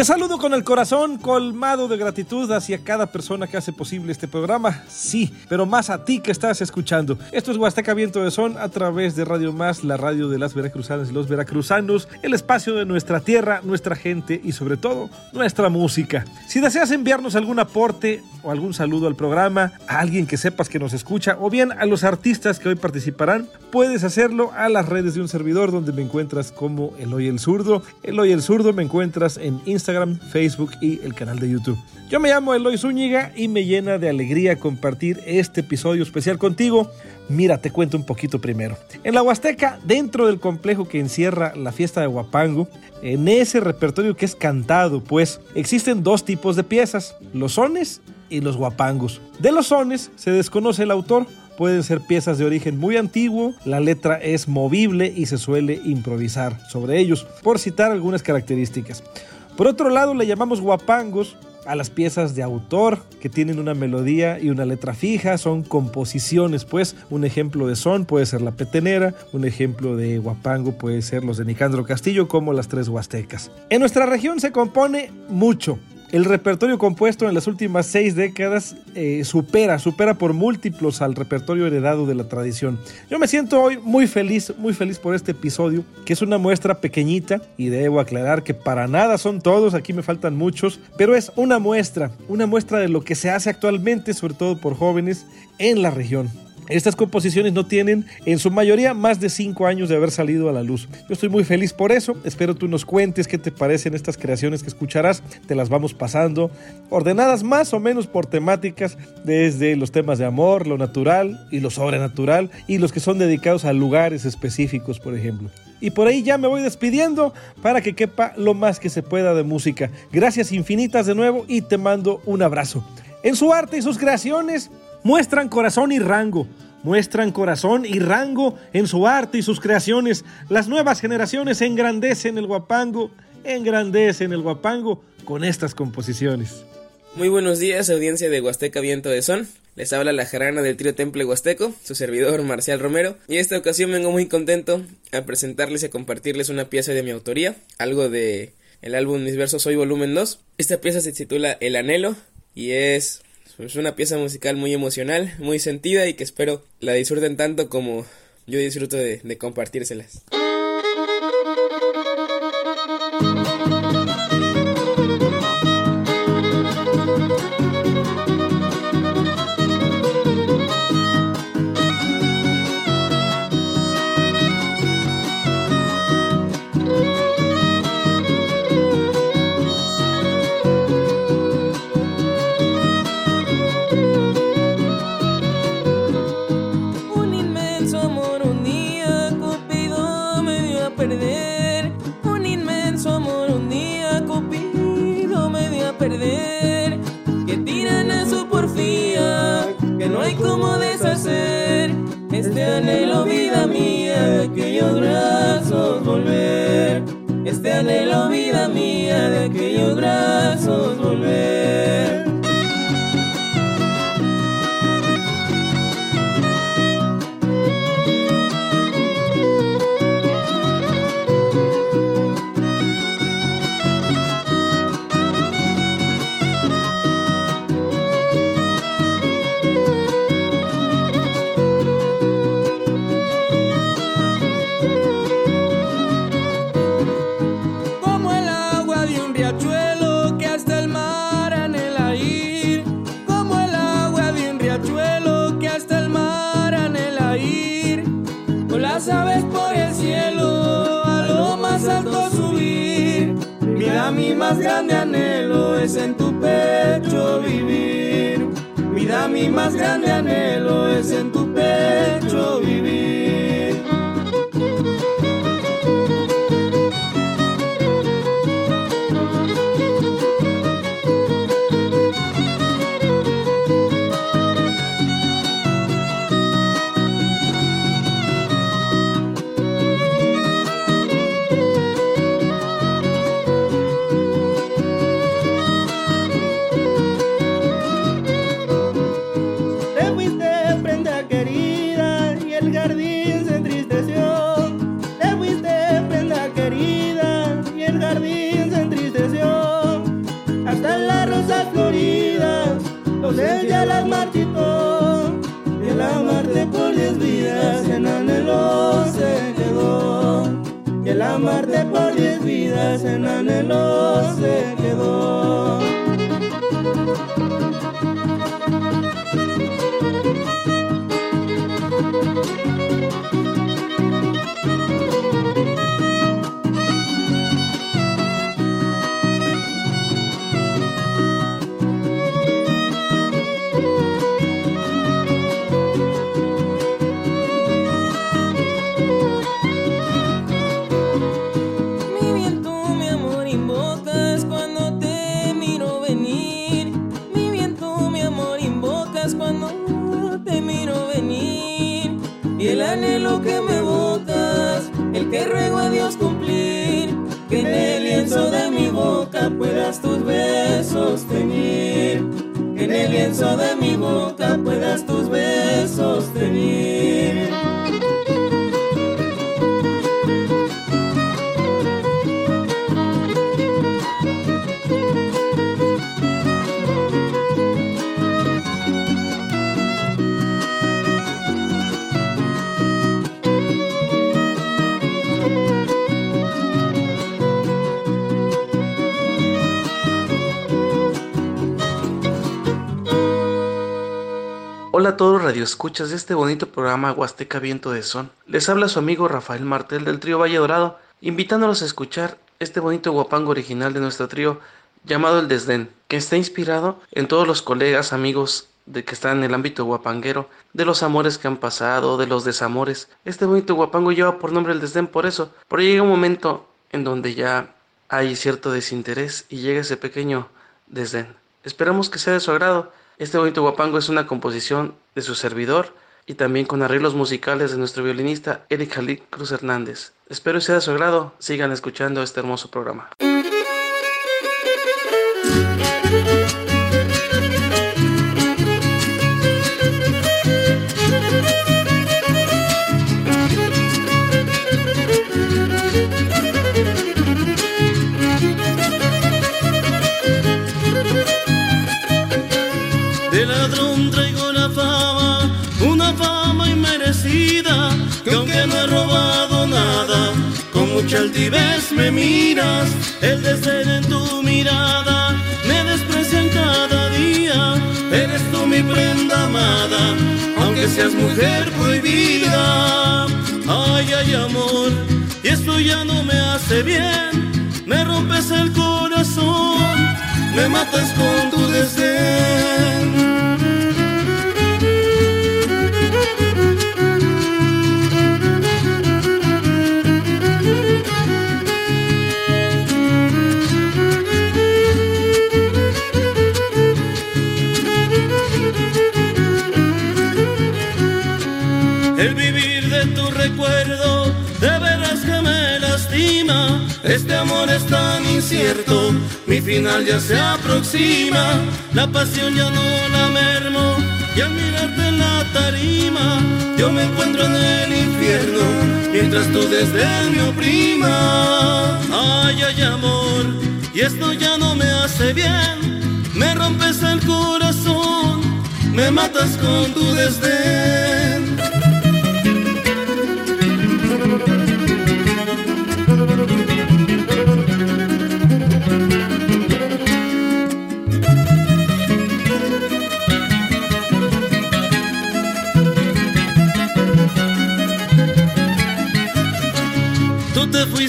Te saludo con el corazón colmado de gratitud hacia cada persona que hace posible este programa. Sí, pero más a ti que estás escuchando. Esto es Huasteca Viento de Son a través de Radio Más, la radio de las veracruzanas y los veracruzanos, el espacio de nuestra tierra, nuestra gente y sobre todo nuestra música. Si deseas enviarnos algún aporte o algún saludo al programa, a alguien que sepas que nos escucha o bien a los artistas que hoy participarán, puedes hacerlo a las redes de un servidor donde me encuentras como Eloy el Zurdo. Eloy el Zurdo me encuentras en Instagram Facebook y el canal de YouTube. Yo me llamo Eloy Zúñiga y me llena de alegría compartir este episodio especial contigo. Mira, te cuento un poquito primero. En la Huasteca, dentro del complejo que encierra la fiesta de Huapango, en ese repertorio que es cantado, pues existen dos tipos de piezas, los sones y los guapangos. De los sones se desconoce el autor, pueden ser piezas de origen muy antiguo, la letra es movible y se suele improvisar sobre ellos, por citar algunas características. Por otro lado, le llamamos guapangos a las piezas de autor que tienen una melodía y una letra fija, son composiciones, pues un ejemplo de son puede ser la petenera, un ejemplo de guapango puede ser los de Nicandro Castillo como las tres huastecas. En nuestra región se compone mucho, el repertorio compuesto en las últimas seis décadas eh, supera, supera por múltiplos al repertorio heredado de la tradición. Yo me siento hoy muy feliz, muy feliz por este episodio, que es una muestra pequeñita y debo aclarar que para nada son todos, aquí me faltan muchos, pero es una muestra, una muestra de lo que se hace actualmente, sobre todo por jóvenes en la región. Estas composiciones no tienen en su mayoría más de 5 años de haber salido a la luz. Yo estoy muy feliz por eso. Espero tú nos cuentes qué te parecen estas creaciones que escucharás. Te las vamos pasando ordenadas más o menos por temáticas desde los temas de amor, lo natural y lo sobrenatural y los que son dedicados a lugares específicos, por ejemplo. Y por ahí ya me voy despidiendo para que quepa lo más que se pueda de música. Gracias infinitas de nuevo y te mando un abrazo. En su arte y sus creaciones muestran corazón y rango, muestran corazón y rango en su arte y sus creaciones. Las nuevas generaciones engrandecen el guapango, engrandecen el guapango con estas composiciones. Muy buenos días, audiencia de Huasteca Viento de Son. Les habla la jarana del trío Temple Huasteco, su servidor Marcial Romero, y esta ocasión vengo muy contento a presentarles y a compartirles una pieza de mi autoría, algo de el álbum Mis Versos Hoy Volumen 2. Esta pieza se titula El Anhelo y es es una pieza musical muy emocional, muy sentida y que espero la disfruten tanto como yo disfruto de, de compartírselas. Aquellos brazos volver. Este anhelo, vida mía, de aquellos brazos volver. Mi más grande anhelo es en tu pecho vivir. Mira, mi más grande anhelo es en tu pecho vivir. Diez vidas en anhelo anhelo que me evocas, el que ruego a Dios cumplir. Que en el lienzo de mi boca puedas tus besos tener. Que en el lienzo de mi boca puedas tus besos tener. Hola a todos radioescuchas de este bonito programa Huasteca Viento de Son. Les habla su amigo Rafael Martel del trío Valle Dorado, invitándolos a escuchar este bonito guapango original de nuestro trío llamado El Desdén, que está inspirado en todos los colegas, amigos de que están en el ámbito guapanguero, de los amores que han pasado, de los desamores. Este bonito guapango lleva por nombre El Desdén por eso, pero llega un momento en donde ya hay cierto desinterés y llega ese pequeño desdén. Esperamos que sea de su agrado. Este bonito guapango es una composición de su servidor y también con arreglos musicales de nuestro violinista Eric Jalí Cruz Hernández. Espero sea de su agrado. Sigan escuchando este hermoso programa. Mucha altivez me miras, el desdén en tu mirada, me desprecian cada día, eres tú mi prenda amada, aunque seas mujer prohibida. Ay, ay, amor, y esto ya no me hace bien, me rompes el corazón, me matas con tu desdén. Recuerdo, de veras que me lastima. Este amor es tan incierto, mi final ya se aproxima. La pasión ya no la mermo, y al mirarte en la tarima, yo me encuentro en el infierno, mientras tú desde me. Ay, ay, amor, y esto ya no me hace bien, me rompes el corazón, me matas con tu desdén.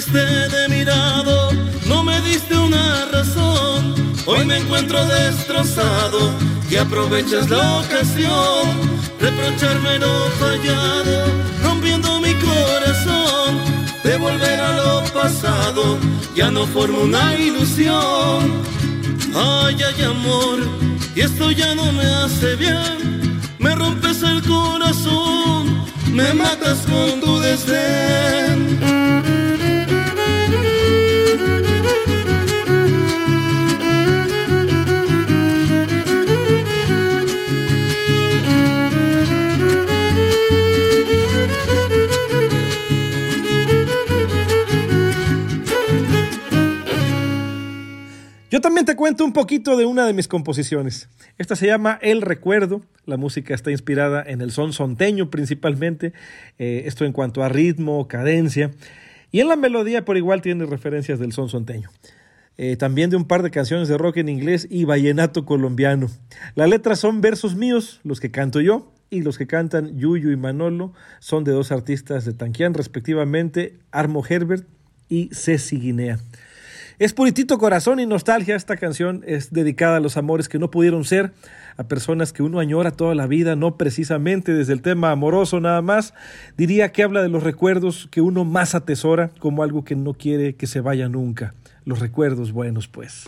Fuiste de mi lado, no me diste una razón. Hoy me encuentro destrozado y aprovechas la ocasión. Reprocharme lo fallado, rompiendo mi corazón. De volver a lo pasado, ya no formo una ilusión. Ay, ay, amor, y esto ya no me hace bien. Me rompes el corazón, me matas con tu desdén. También te cuento un poquito de una de mis composiciones. Esta se llama El Recuerdo. La música está inspirada en el son sonteño principalmente, eh, esto en cuanto a ritmo, cadencia. Y en la melodía por igual tiene referencias del son sonteño. Eh, también de un par de canciones de rock en inglés y vallenato colombiano. Las letras son versos míos, los que canto yo, y los que cantan Yuyu y Manolo son de dos artistas de Tanquián, respectivamente Armo Herbert y Ceci Guinea. Es puritito corazón y nostalgia. Esta canción es dedicada a los amores que no pudieron ser, a personas que uno añora toda la vida, no precisamente desde el tema amoroso nada más. Diría que habla de los recuerdos que uno más atesora como algo que no quiere que se vaya nunca. Los recuerdos buenos, pues.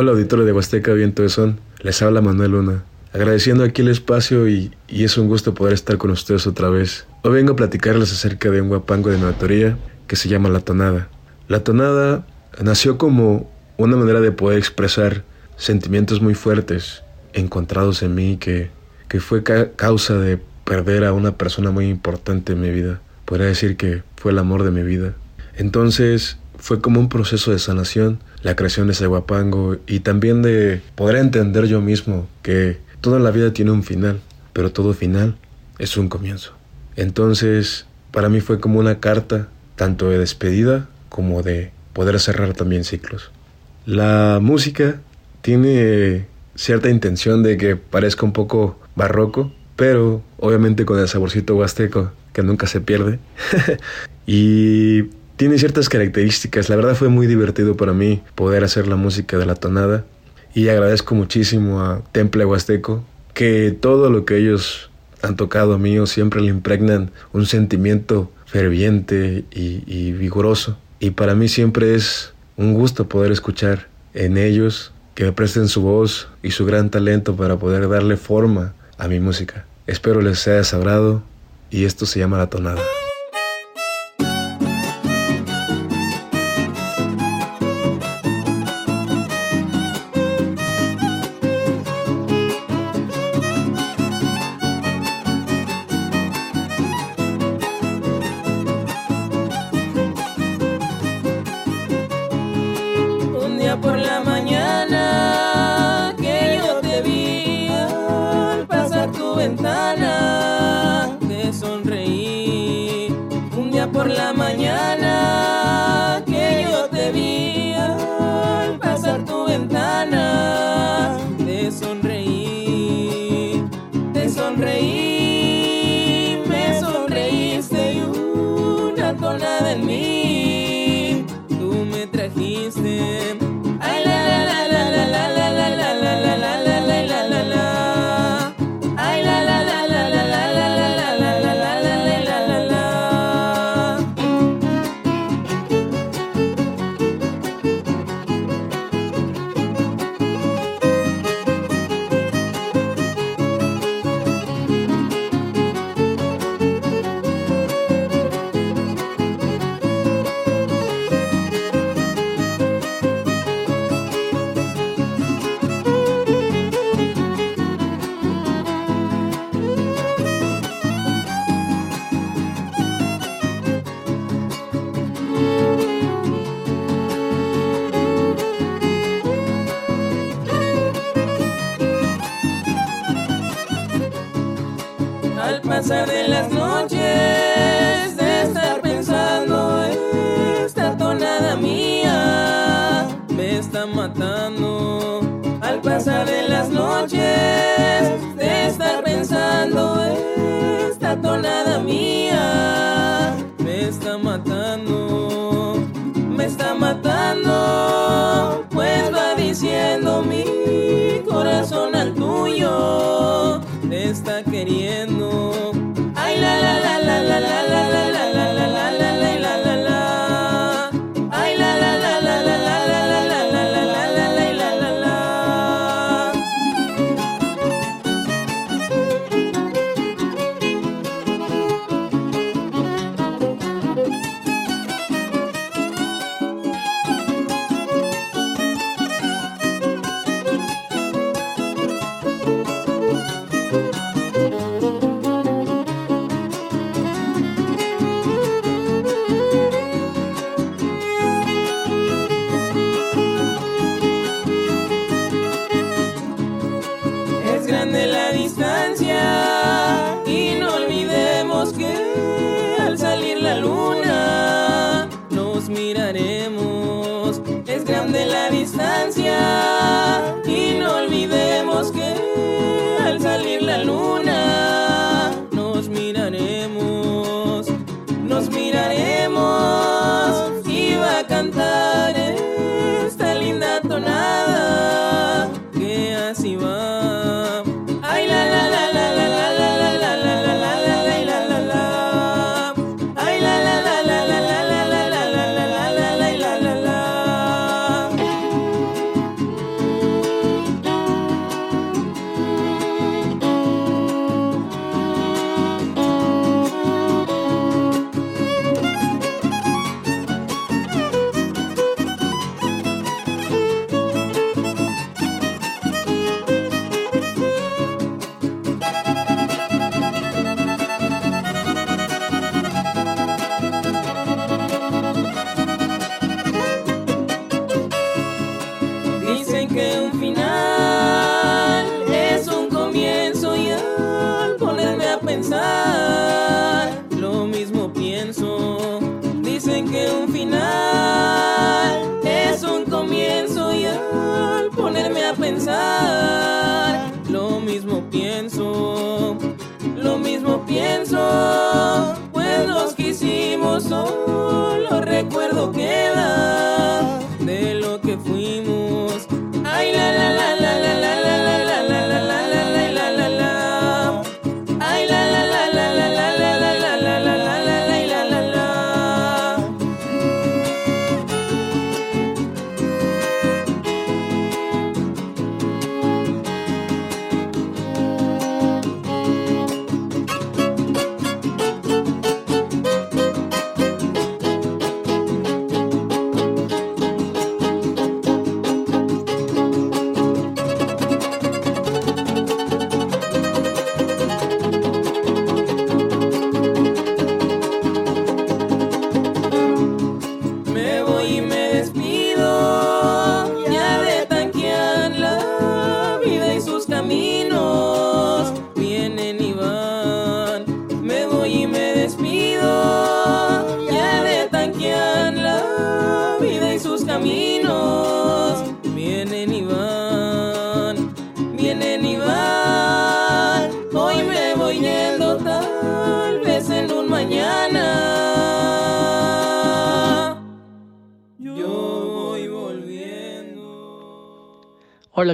Hola auditorio de Huasteca Viento de Son, les habla Manuel Luna, agradeciendo aquí el espacio y, es un gusto poder estar con ustedes otra vez. Hoy vengo a platicarles acerca de un guapango de mi que se llama La Tonada. La Tonada nació como una manera de poder expresar sentimientos muy fuertes encontrados en mí que, que fue causa de perder a una persona muy importante en mi vida. Podría decir que fue el amor de mi vida. Entonces fue como un proceso de sanación la creación de ese guapango y también de poder entender yo mismo que toda la vida tiene un final, pero todo final es un comienzo. Entonces, para mí fue como una carta tanto de despedida como de poder cerrar también ciclos. La música tiene cierta intención de que parezca un poco barroco, pero obviamente con el saborcito huasteco que nunca se pierde. y tiene ciertas características. La verdad fue muy divertido para mí poder hacer la música de la tonada. Y agradezco muchísimo a Temple Huasteco que todo lo que ellos han tocado a mí siempre le impregnan un sentimiento ferviente y, y vigoroso. Y para mí siempre es un gusto poder escuchar en ellos que me presten su voz y su gran talento para poder darle forma a mi música. Espero les sea sagrado y esto se llama La Tonada. De las noches de estar pensando esta tonada mía. Me está matando al pasar de las noches de estar pensando esta tonada mía. Me está matando me está matando pues va diciendo mi corazón al tuyo. Te está queriendo Hola, distancia.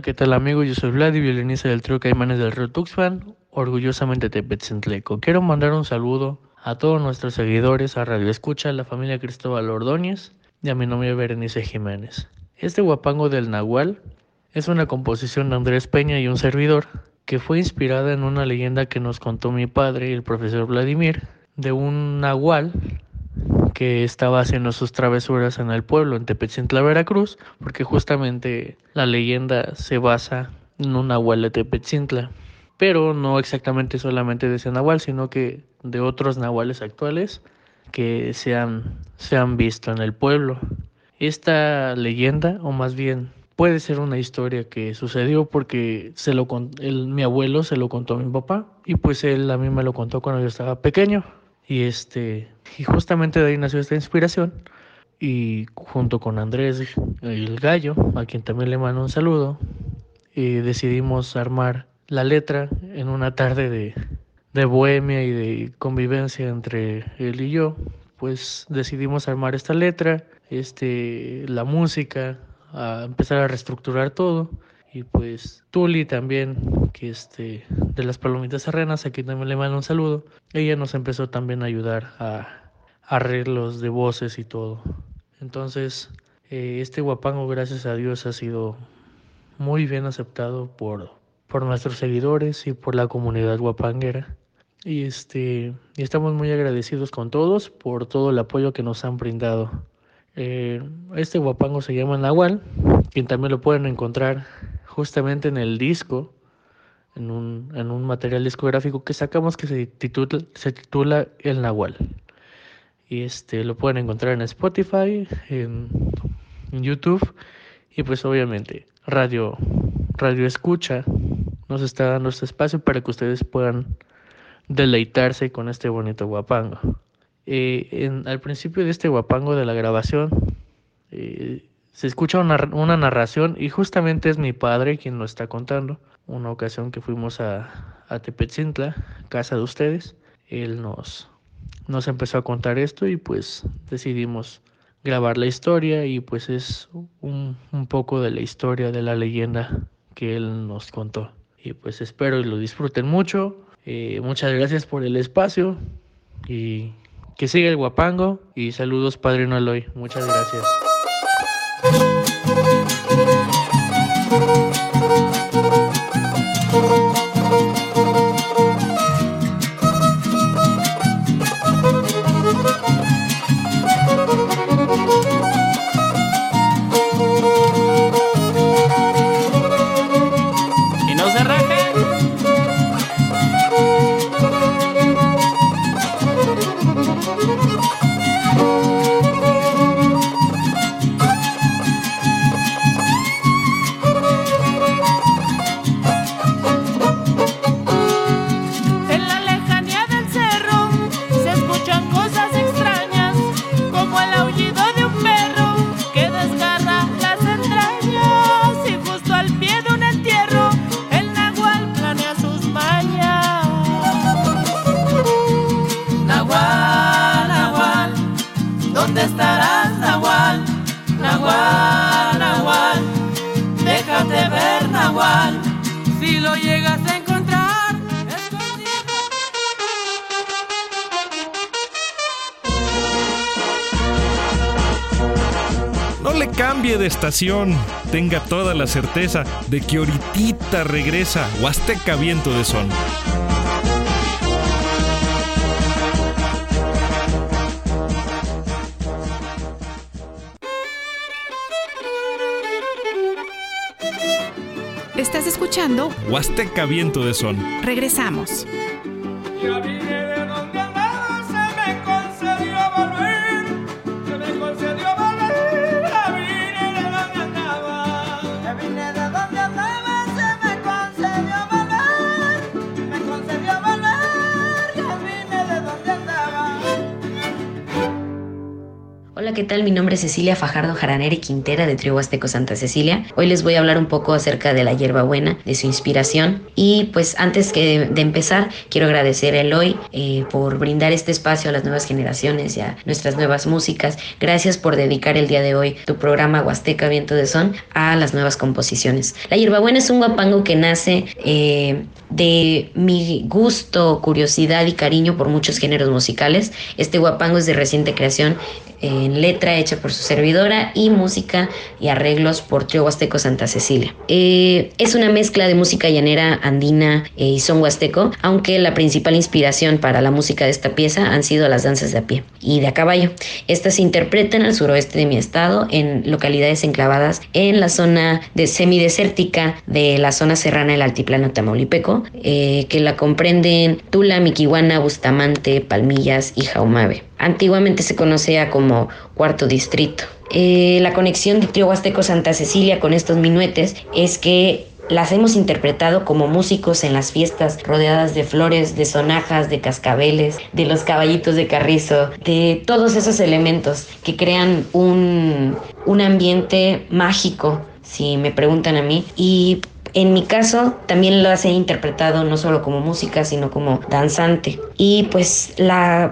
¿Qué tal amigos? Yo soy Vladi, violinista del trío Caimanes del Río Tuxpan, orgullosamente Tepetzintleco. Quiero mandar un saludo a todos nuestros seguidores, a Radio Escucha, a la familia Cristóbal Ordóñez y a mi novia Berenice Jiménez. Este guapango del Nahual es una composición de Andrés Peña y un servidor que fue inspirada en una leyenda que nos contó mi padre, el profesor Vladimir, de un Nahual que estaba haciendo sus travesuras en el pueblo, en Tepechintla, Veracruz, porque justamente la leyenda se basa en un nahual de Tepechintla, pero no exactamente solamente de ese nahual, sino que de otros nahuales actuales que se han, se han visto en el pueblo. Esta leyenda, o más bien puede ser una historia que sucedió porque se lo mi abuelo se lo contó a mi papá y pues él a mí me lo contó cuando yo estaba pequeño y este y justamente de ahí nació esta inspiración. Y junto con Andrés el gallo, a quien también le mando un saludo, y decidimos armar la letra en una tarde de, de bohemia y de convivencia entre él y yo. Pues decidimos armar esta letra, este, la música, a empezar a reestructurar todo. Y pues Tuli también, que este, de las Palomitas Serrenas, aquí también le mando un saludo. Ella nos empezó también a ayudar a arreglos de voces y todo. Entonces, eh, este guapango, gracias a Dios, ha sido muy bien aceptado por, por nuestros seguidores y por la comunidad guapanguera. Y, este, y estamos muy agradecidos con todos por todo el apoyo que nos han brindado. Eh, este guapango se llama Nahual, quien también lo pueden encontrar justamente en el disco, en un, en un material discográfico que sacamos que se titula, El Nahual. Y este lo pueden encontrar en Spotify, en, YouTube y pues obviamente Radio Radio Escucha nos está dando este espacio para que ustedes puedan deleitarse con este bonito guapango. Eh, al principio de este guapango de la grabación eh, se escucha una, una, narración y justamente es mi padre quien lo está contando. Una ocasión que fuimos a, a Tepetzintla, casa de ustedes, él nos, nos empezó a contar esto y pues decidimos grabar la historia y pues es un, un, poco de la historia de la leyenda que él nos contó. Y pues espero y lo disfruten mucho. Eh, muchas gracias por el espacio y que siga el guapango y saludos Padrino Aloy. Muchas gracias. thank you. De estación, tenga toda la certeza de que ahorita regresa Huasteca Viento de Son. Huasteca Viento de Son. Regresamos. ¿Qué tal? Mi nombre es Cecilia Fajardo Jaraneri Quintera de Trio Huasteco Santa Cecilia. Hoy les voy a hablar un poco acerca de la hierbabuena, de su inspiración. Y pues antes que de empezar, quiero agradecer a Eloy eh, por brindar este espacio a las nuevas generaciones y a nuestras nuevas músicas. Gracias por dedicar el día de hoy tu programa Huasteca Viento de Son a las nuevas composiciones. La hierbabuena es un guapango que nace eh, de mi gusto, curiosidad y cariño por muchos géneros musicales. Este guapango es de reciente creación en letra hecha por su servidora y música y arreglos por Trio Huasteco Santa Cecilia. Eh, es una mezcla de música llanera, andina eh, y son huasteco, aunque la principal inspiración para la música de esta pieza han sido las danzas de a pie y de a caballo. Estas se interpretan al suroeste de mi estado, en localidades enclavadas en la zona de semidesértica de la zona serrana del altiplano tamaulipeco, eh, que la comprenden Tula, Miquihuana, Bustamante, Palmillas y Jaumabe. Antiguamente se conocía como Cuarto Distrito. Eh, la conexión de Trio Huasteco Santa Cecilia con estos minuetes es que las hemos interpretado como músicos en las fiestas, rodeadas de flores, de sonajas, de cascabeles, de los caballitos de carrizo, de todos esos elementos que crean un, un ambiente mágico, si me preguntan a mí. Y en mi caso, también lo he interpretado no solo como música, sino como danzante. Y pues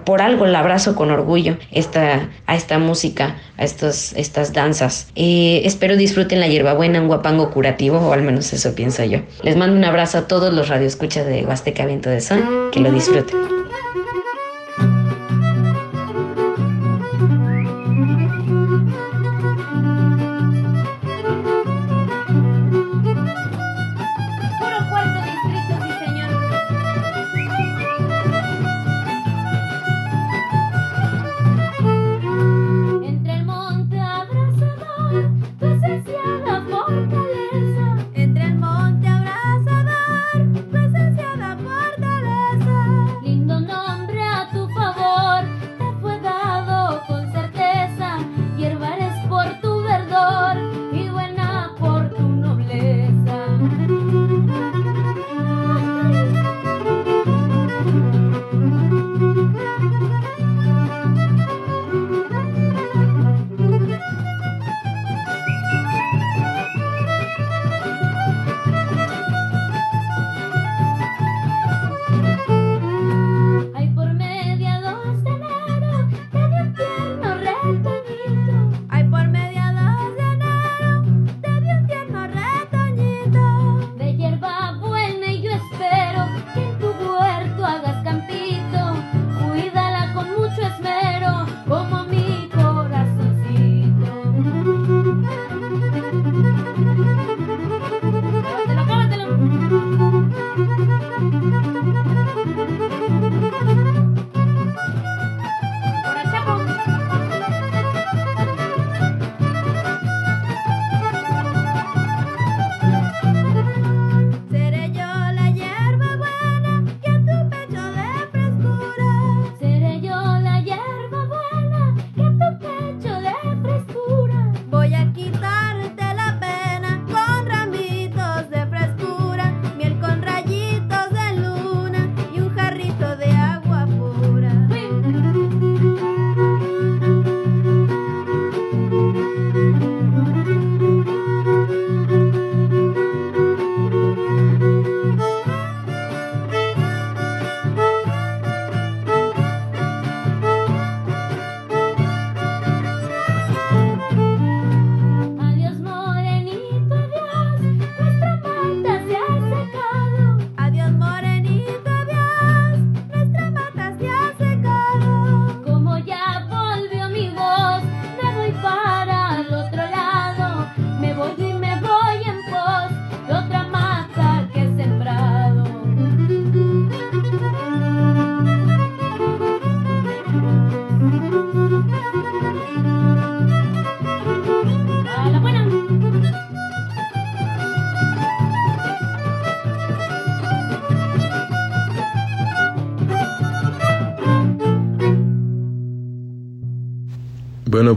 por algo la abrazo con orgullo esta, a esta música, a estos, estas danzas. Eh, espero disfruten la hierbabuena, un guapango curativo, o al menos eso pienso yo. Les mando un abrazo a todos los radioescuchas de Huasteca Viento de Son, que lo disfruten.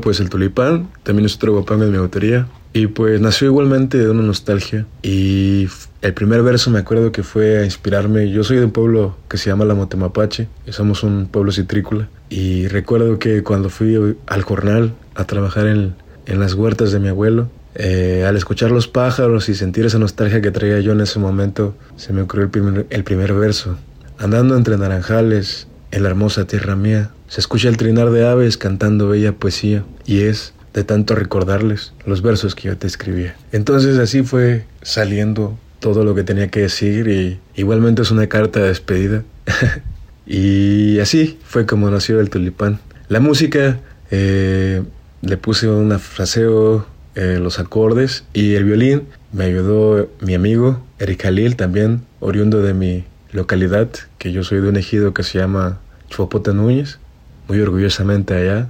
Pues el tulipán también es otro guapango de mi autoría. Y pues nació igualmente de una nostalgia. Y el primer verso me acuerdo que fue a inspirarme. Yo soy de un pueblo que se llama La Motemapache. Somos un pueblo citrícola. Y recuerdo que cuando fui al jornal a trabajar en, en las huertas de mi abuelo. Eh, al escuchar los pájaros y sentir esa nostalgia que traía yo en ese momento, se me ocurrió el primer, el primer verso. Andando entre naranjales, en la hermosa tierra mía, se escucha el trinar de aves cantando bella poesía, y es de tanto recordarles los versos que yo te escribía. Entonces así fue saliendo todo lo que tenía que decir y igualmente es una carta de despedida. y así fue como nació el tulipán. La música eh, le puse un fraseo eh, los acordes y el violín me ayudó mi amigo Eric Halil también, oriundo de mi localidad, que yo soy de un ejido que se llama Chuapota Núñez, muy orgullosamente allá.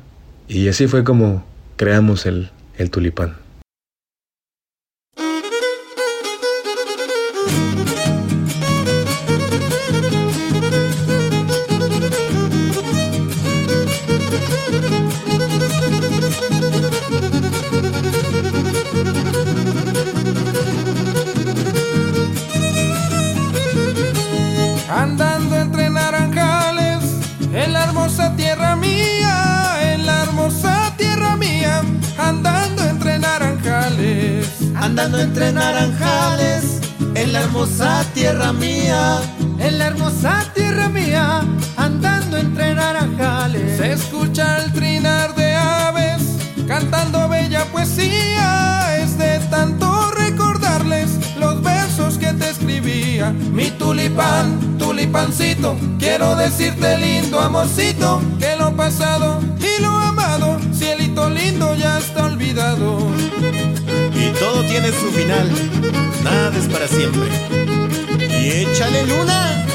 Y así fue como creamos el, el tulipán. Andando entre naranjales, en la hermosa tierra mía, en la hermosa tierra mía, andando entre naranjales. Se escucha el trinar de aves, cantando bella poesía, es de tanto recordarles los versos que te escribía. Mi tulipán, tulipancito, quiero decirte lindo amorcito, que lo pasado y lo amado, cielito lindo ya está olvidado. Y todo tiene su final, nada es para siempre. Y échale luna.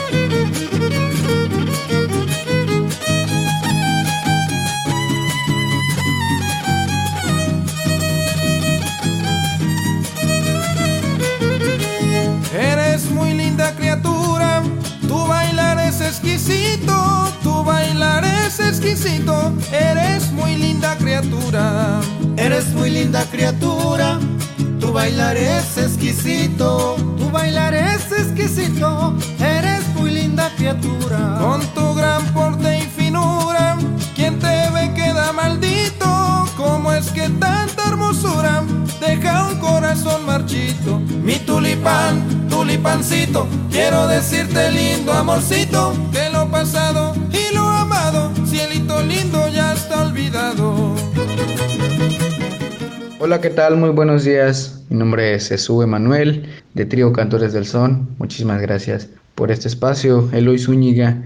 Eres muy linda criatura, tu bailar es exquisito, tu bailar es exquisito, eres muy linda criatura. Eres muy linda criatura, tu bailar es exquisito, tu bailar es exquisito, eres muy linda criatura. Con tu gran porte y finura, quien te ve queda maldito, ¿cómo es que tanta hermosura deja un corazón marchito? Mi tulipán, tulipancito, quiero decirte lindo amorcito, que lo pasado y lo amado, cielito lindo ya está olvidado. Hola, ¿qué tal? Muy buenos días. Mi nombre es Jesús Emanuel, de Trío Cantores del Son. Muchísimas gracias por este espacio. Eloy Zúñiga,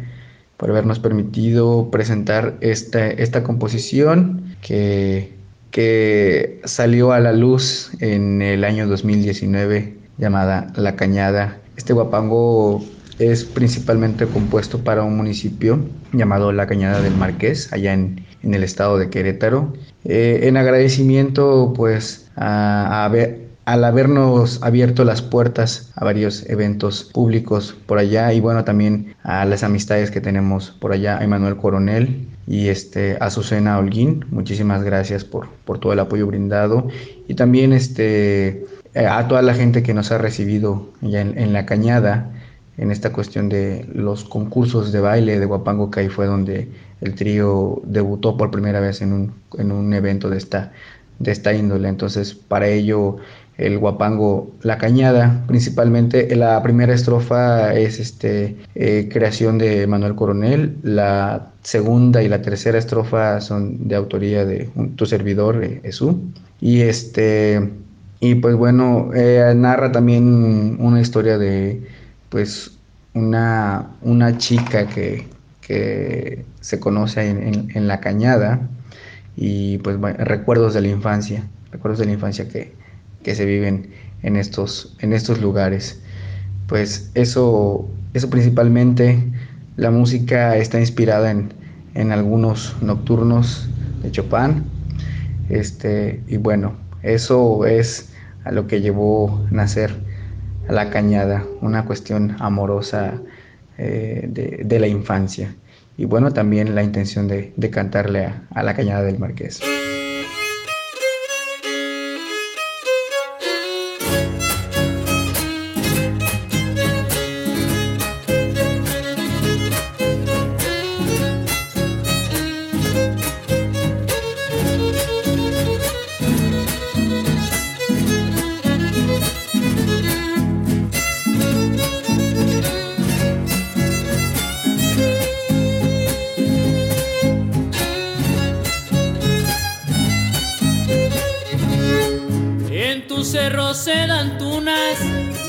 por habernos permitido presentar esta, esta composición que, que salió a la luz en el año 2019 llamada La Cañada. Este guapango es principalmente compuesto para un municipio llamado La Cañada del Marqués, allá en, en el estado de Querétaro. Eh, en agradecimiento, pues, a, a al habernos abierto las puertas a varios eventos públicos por allá y bueno, también a las amistades que tenemos por allá, a Emanuel Coronel y este, a Susana Holguín, muchísimas gracias por, por todo el apoyo brindado y también este, a toda la gente que nos ha recibido ya en la cañada en esta cuestión de los concursos de baile de Guapango, que ahí fue donde el trío debutó por primera vez en un, en un evento de esta, de esta índole. Entonces, para ello, el Guapango La Cañada, principalmente. La primera estrofa es este, eh, creación de Manuel Coronel, la segunda y la tercera estrofa son de autoría de tu servidor, eh, Jesús. Y este y pues bueno, eh, narra también una historia de pues una, una chica que, que se conoce en, en, en, la cañada. Y pues bueno, recuerdos de la infancia, recuerdos de la infancia que, que se viven en estos, en estos lugares. Pues eso, eso principalmente, la música está inspirada en, en algunos nocturnos de Chopin. Este, y bueno, eso es a lo que llevó nacer a la cañada, una cuestión amorosa eh, de, de, la infancia. Y bueno, también la intención de, de cantarle a la cañada del Marqués. Dan tunas,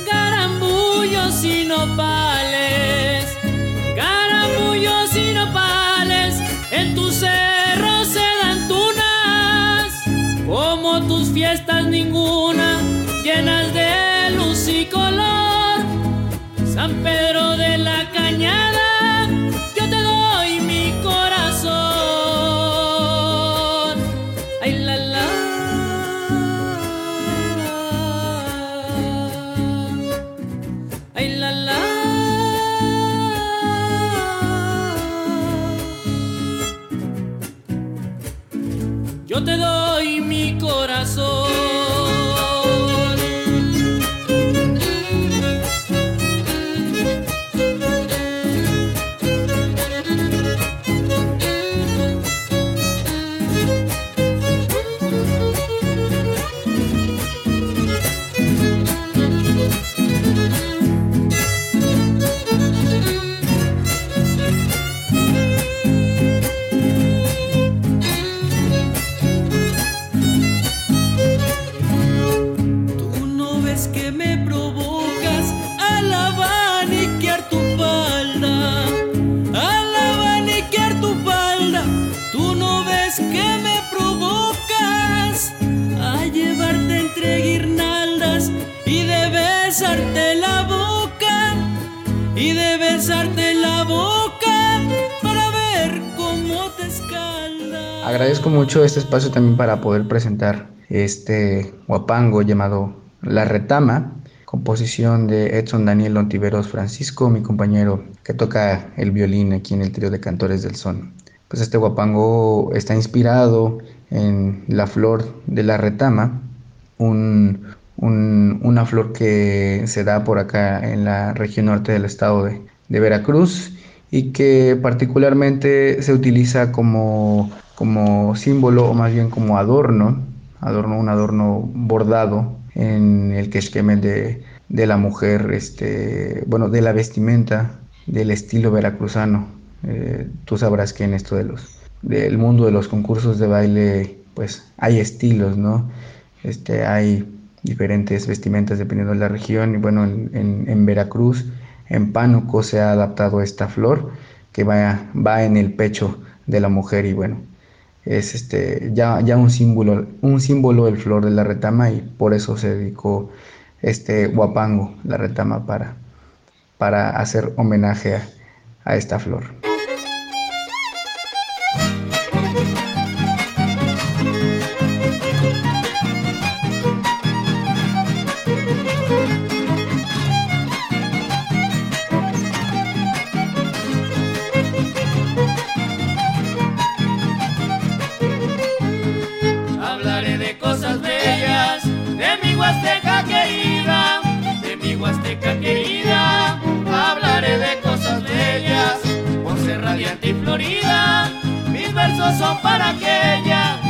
garambullos y nopales. Garambullos y nopales, en tus cerros se dan tunas. Como tus fiestas ninguna, llenas de Agradezco mucho este espacio también para poder presentar este guapango llamado La Retama, composición de Edson Daniel Ontiveros Francisco, mi compañero que toca el violín aquí en el trío de cantores del son. Pues este guapango está inspirado en la flor de la retama, un, un- una flor que se da por acá en la región norte del estado de, de Veracruz y que particularmente se utiliza como, como símbolo o más bien como adorno, adorno un adorno bordado en el quechquemel de, de la mujer, este, bueno, de la vestimenta del estilo veracruzano. Eh, tú sabrás que en esto de los, del mundo de los concursos de baile, pues hay estilos, ¿no? Este, hay diferentes vestimentas dependiendo de la región y bueno, en, en- en Veracruz, en Pánuco se ha adaptado esta flor que va, va en el pecho de la mujer y bueno, es este, ya, ya un símbolo, un símbolo del flor de la retama y por eso se dedicó este guapango, la retama, para, para hacer homenaje a, a esta flor. Huasteca querida, de mi Huasteca querida. Hablaré de cosas bellas, por radiante y florida. Mis versos son para aquella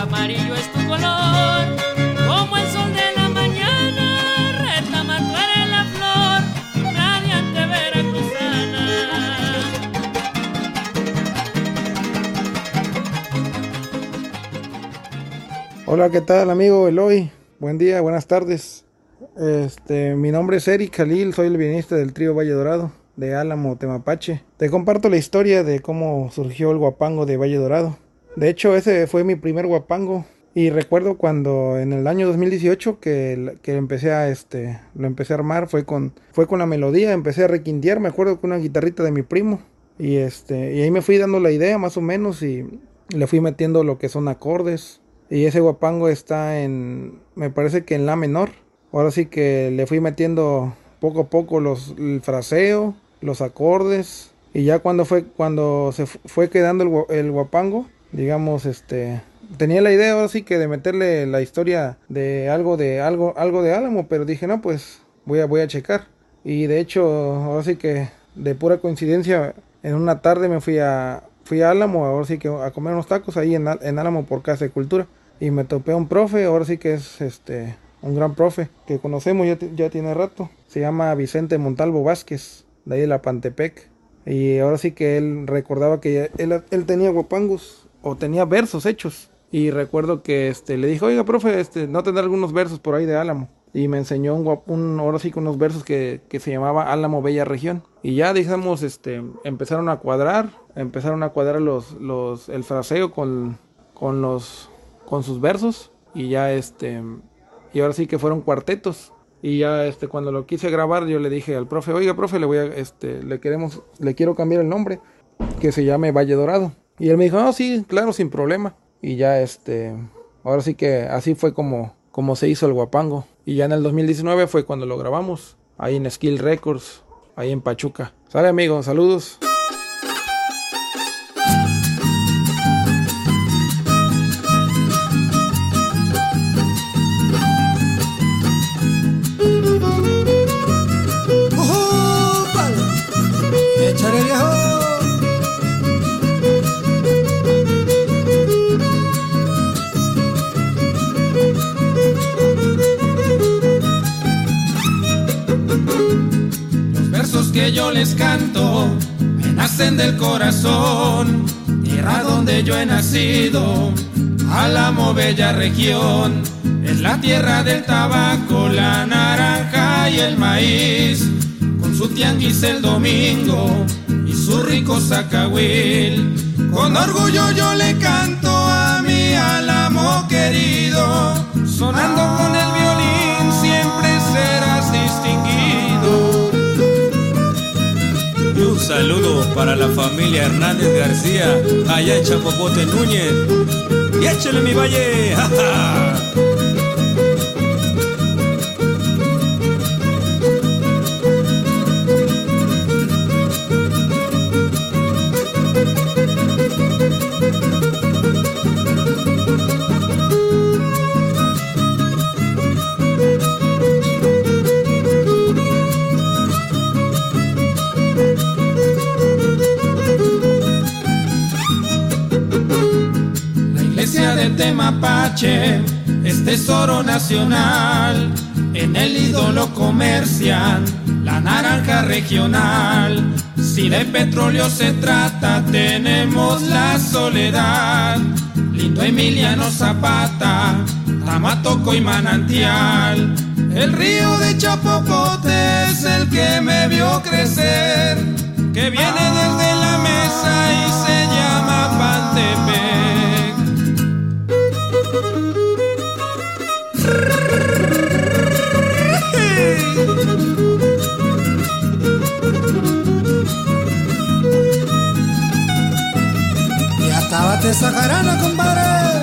Amarillo es tu color, como el sol de la mañana. Retama, la flor, radiante veracruzana. Hola, ¿qué tal, amigo Eloy? Buen día, buenas tardes. Este, mi nombre es Eric Khalil, soy el violinista del trío Valle Dorado de Álamo, Temapache. Te comparto la historia de cómo surgió el guapango de Valle Dorado. De hecho, ese fue mi primer guapango. Y recuerdo cuando en el año 2018 que, que empecé a este lo empecé a armar fue con fue con la melodía, empecé a requintear, me acuerdo con una guitarrita de mi primo. Y este y ahí me fui dando la idea más o menos y le fui metiendo lo que son acordes. Y ese guapango está en me parece que en la menor. Ahora sí que le fui metiendo poco a poco los el fraseo, los acordes. Y ya cuando fue cuando se fue quedando el guapango, digamos este tenía la idea ahora sí que de meterle la historia de algo de algo algo de Álamo, pero dije, "No, pues voy a voy a checar." Y de hecho, ahora sí que de pura coincidencia en una tarde me fui a fui a Álamo, ahora sí que a comer unos tacos ahí en, en Álamo por Casa de Cultura y me topé a un profe, ahora sí que es este un gran profe que conocemos ya, ya tiene rato. Se llama Vicente Montalvo Vázquez, de ahí de la Pantepec. Y ahora sí que él recordaba que él, él tenía guapangos o tenía versos hechos y recuerdo que este, le dijo, oiga, profe, este, no tendrá algunos versos por ahí de Álamo. Y me enseñó un, un ahora sí con unos versos que, que, se llamaba Álamo Bella Región. Y ya, digamos, este, empezaron a cuadrar, empezaron a cuadrar los, los, el fraseo con, con los, con sus versos. Y ya, este, y ahora sí que fueron cuartetos. Y ya, este, cuando lo quise grabar, yo le dije al profe, oiga, profe, le voy a, este, le queremos, le quiero cambiar el nombre, que se llame Valle Dorado. Y él me dijo, no, sí, claro, sin problema y ya este ahora sí que así fue como como se hizo el guapango. Y ya en el 2019 fue cuando lo grabamos ahí en Skill Records ahí en Pachuca. Sale amigos saludos del corazón, tierra donde yo he nacido, Álamo bella región, es la tierra del tabaco, la naranja y el maíz, con su tianguis el domingo y su rico zacahuil. Con orgullo yo le canto a mi Álamo querido, sonando con el saludo para la familia Hernández García, allá en Chapopote Núñez. Y échale mi valle. ¡Ja, ja! Temapache es tesoro nacional. En el ídolo comercian la naranja regional. Si de petróleo se trata, tenemos la soledad. Lindo Emiliano Zapata, Tamatoco y Manantial. El río de Chapopote es el que me vio crecer. Que viene desde la mesa y se llama Pantepec. Y acábate esa jarana, compadre.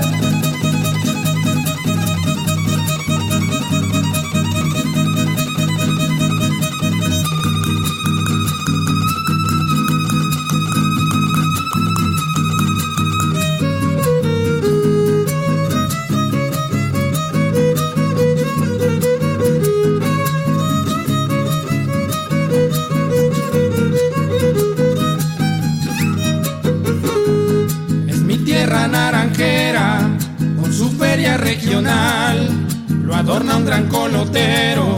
Regional. Lo adorna un gran colotero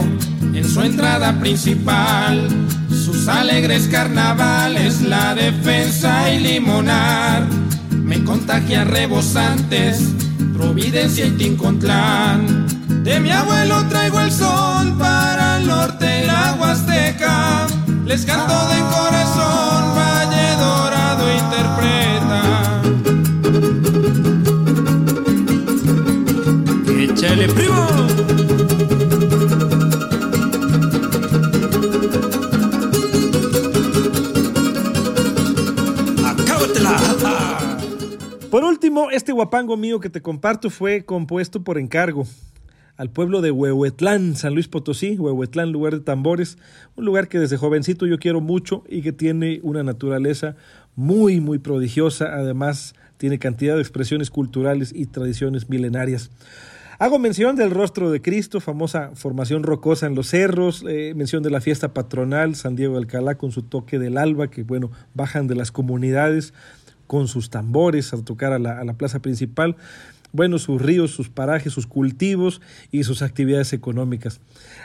en su entrada principal. Sus alegres carnavales, la defensa y limonar me contagian rebosantes, Providencia y Tincontlán. De mi abuelo traigo el son para el norte y la Huasteca. Les canto de corazón, Valle Dorado interpreta. ¡Échale, primo! Por último, este guapango mío que te comparto fue compuesto por encargo al pueblo de Huehuetlán, San Luis Potosí, Huehuetlán, lugar de tambores, un lugar que desde jovencito yo quiero mucho y que tiene una naturaleza muy, muy prodigiosa, además tiene cantidad de expresiones culturales y tradiciones milenarias. Hago mención del rostro de Cristo, famosa formación rocosa en los cerros, eh, mención de la fiesta patronal, San Diego de Alcalá con su toque del alba, que bueno, bajan de las comunidades con sus tambores a tocar a la, a la plaza principal bueno, sus ríos, sus parajes, sus cultivos y sus actividades económicas.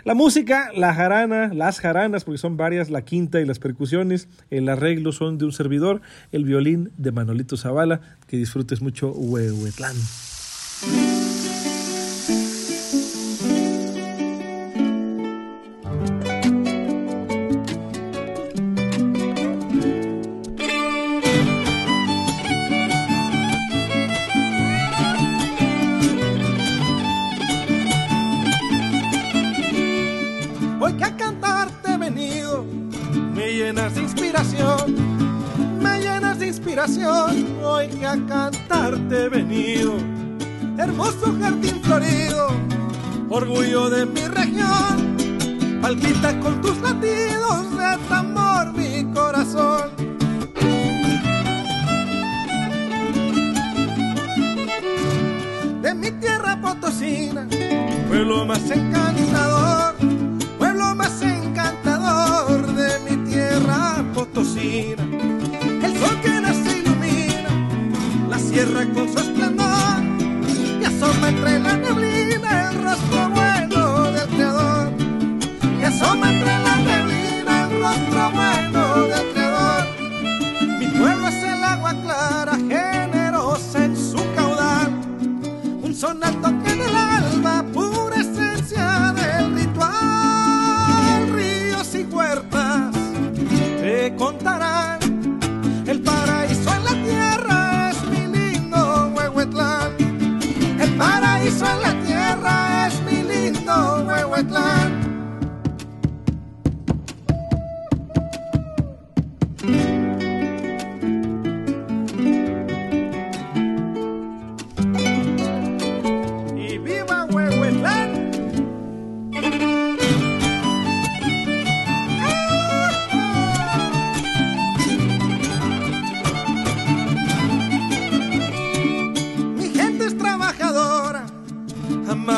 La música, la jarana, las jaranas, porque son varias, la quinta y las percusiones, el arreglo son de un servidor, el violín de Manolito Zavala, que disfrutes mucho Huehuetlán. Cantarte venido, me llenas de inspiración, me llenas de inspiración. Hoy que a cantarte venido, hermoso jardín florido, orgullo de mi región, palpita con tus latidos de tambor mi corazón. De mi tierra potosina, pueblo más encantador El sol que nace ilumina la sierra con su esplendor y asoma entre la neblina el rostro bueno del creador. Y asoma entre la neblina el rostro bueno del creador.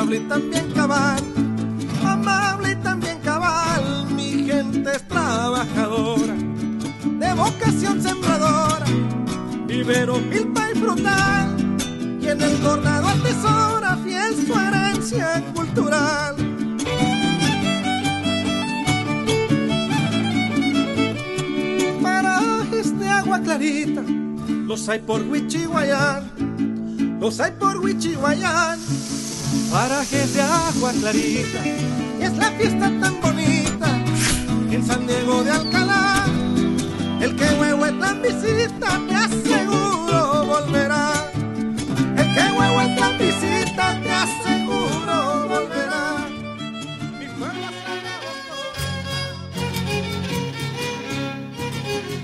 Amable y también cabal, amable y también cabal. Mi gente es trabajadora, de vocación sembradora, vivero milpa y frutal, y en el tornado atesora fiel su herencia cultural. Parajes de agua clarita, los hay por Huichihuayán, los hay por Huichihuayán. Parajes de agua clarita, es la fiesta tan bonita en San Diego de Alcalá. El que Huehuetlán visita, te aseguro volverá. El que Huehuetlán visita, te aseguro volverá.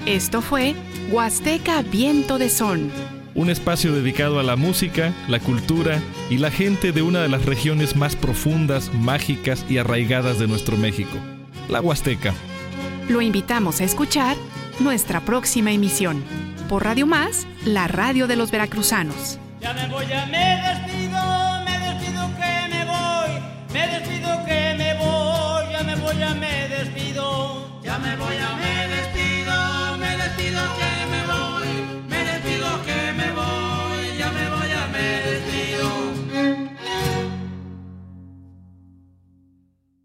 Mi Esto fue Huasteca Viento de Son. Un espacio dedicado a la música, la cultura y la gente de una de las regiones más profundas, mágicas y arraigadas de nuestro México, la Huasteca. Lo invitamos a escuchar nuestra próxima emisión. Por Radio Más, la radio de los veracruzanos. Ya me voy, ya me despido, me